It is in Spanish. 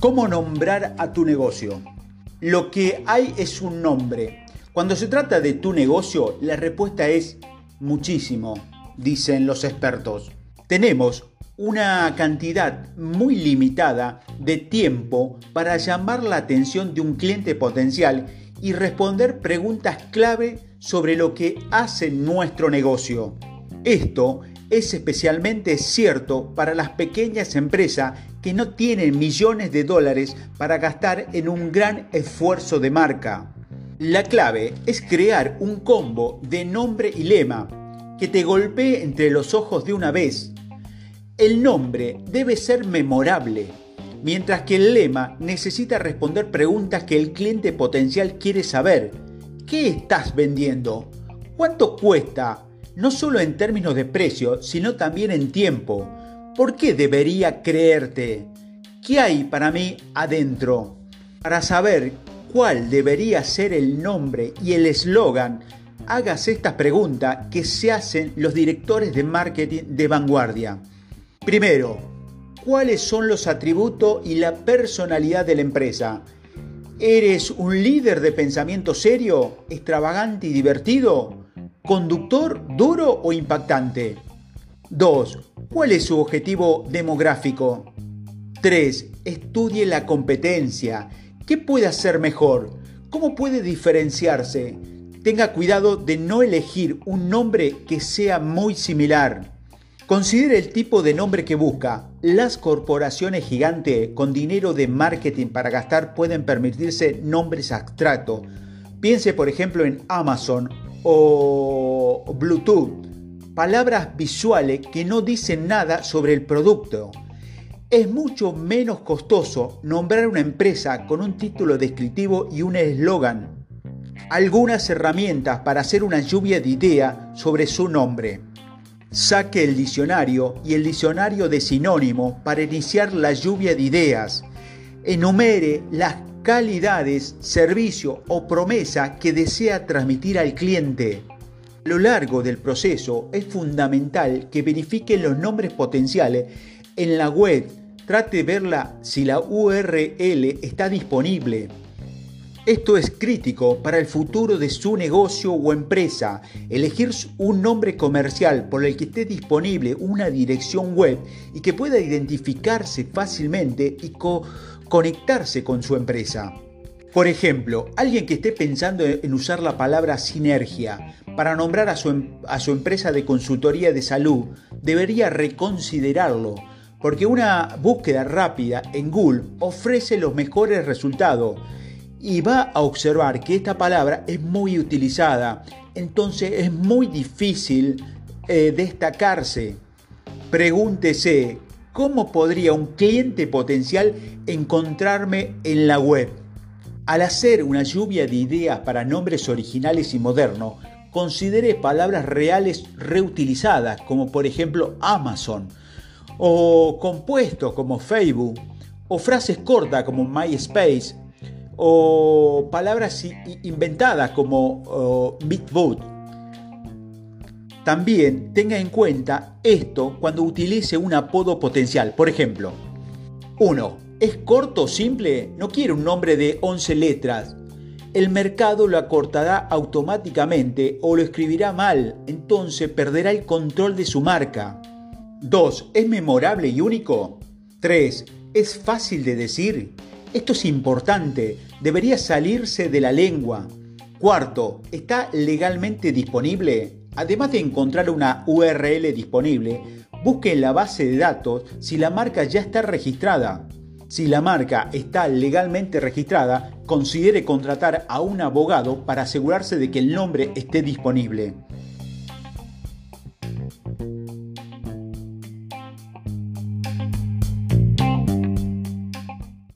¿Cómo nombrar a tu negocio? Lo que hay es un nombre. Cuando se trata de tu negocio, la respuesta es muchísimo, dicen los expertos. Tenemos una cantidad muy limitada de tiempo para llamar la atención de un cliente potencial y responder preguntas clave sobre lo que hace nuestro negocio. Esto es especialmente cierto para las pequeñas empresas que no tienen millones de dólares para gastar en un gran esfuerzo de marca. La clave es crear un combo de nombre y lema que te golpee entre los ojos de una vez. El nombre debe ser memorable, mientras que el lema necesita responder preguntas que el cliente potencial quiere saber. ¿Qué estás vendiendo? ¿Cuánto cuesta? no solo en términos de precio, sino también en tiempo. ¿Por qué debería creerte? ¿Qué hay para mí adentro? Para saber cuál debería ser el nombre y el eslogan, hagas esta pregunta que se hacen los directores de marketing de vanguardia. Primero, ¿cuáles son los atributos y la personalidad de la empresa? ¿Eres un líder de pensamiento serio, extravagante y divertido? ¿Conductor duro o impactante? 2. ¿Cuál es su objetivo demográfico? 3. Estudie la competencia. ¿Qué puede hacer mejor? ¿Cómo puede diferenciarse? Tenga cuidado de no elegir un nombre que sea muy similar. Considere el tipo de nombre que busca. Las corporaciones gigantes con dinero de marketing para gastar pueden permitirse nombres abstractos. Piense por ejemplo en Amazon o Bluetooth, palabras visuales que no dicen nada sobre el producto. Es mucho menos costoso nombrar una empresa con un título descriptivo y un eslogan. Algunas herramientas para hacer una lluvia de ideas sobre su nombre. Saque el diccionario y el diccionario de sinónimo para iniciar la lluvia de ideas. Enumere las calidades, servicio o promesa que desea transmitir al cliente. A lo largo del proceso es fundamental que verifique los nombres potenciales en la web. Trate de verla si la URL está disponible. Esto es crítico para el futuro de su negocio o empresa. Elegir un nombre comercial por el que esté disponible una dirección web y que pueda identificarse fácilmente y conectarse con su empresa. Por ejemplo, alguien que esté pensando en usar la palabra sinergia para nombrar a su, em, a su, empresa de consultoría de salud debería reconsiderarlo, porque una búsqueda rápida en Google ofrece los mejores resultados y va a observar que esta palabra es muy utilizada, entonces es muy difícil eh, destacarse. Pregúntese, ¿cómo podría un cliente potencial encontrarme en la web? Al hacer una lluvia de ideas para nombres originales y modernos, considere palabras reales reutilizadas, como por ejemplo Amazon, o compuestos como Facebook, o frases cortas como MySpace, o palabras inventadas como Bitboot. También tenga en cuenta esto cuando utilice un apodo potencial. Por ejemplo, 1. ¿Es corto simple? No quiere un nombre de 11 letras. El mercado lo acortará automáticamente o lo escribirá mal, entonces perderá el control de su marca. 2. ¿Es memorable y único? 3. ¿Es fácil de decir? Esto es importante, debería salirse de la lengua. Cuarto, ¿está legalmente disponible? Además de encontrar una URL disponible, busque en la base de datos si la marca ya está registrada. Si la marca está legalmente registrada, considere contratar a un abogado para asegurarse de que el nombre esté disponible.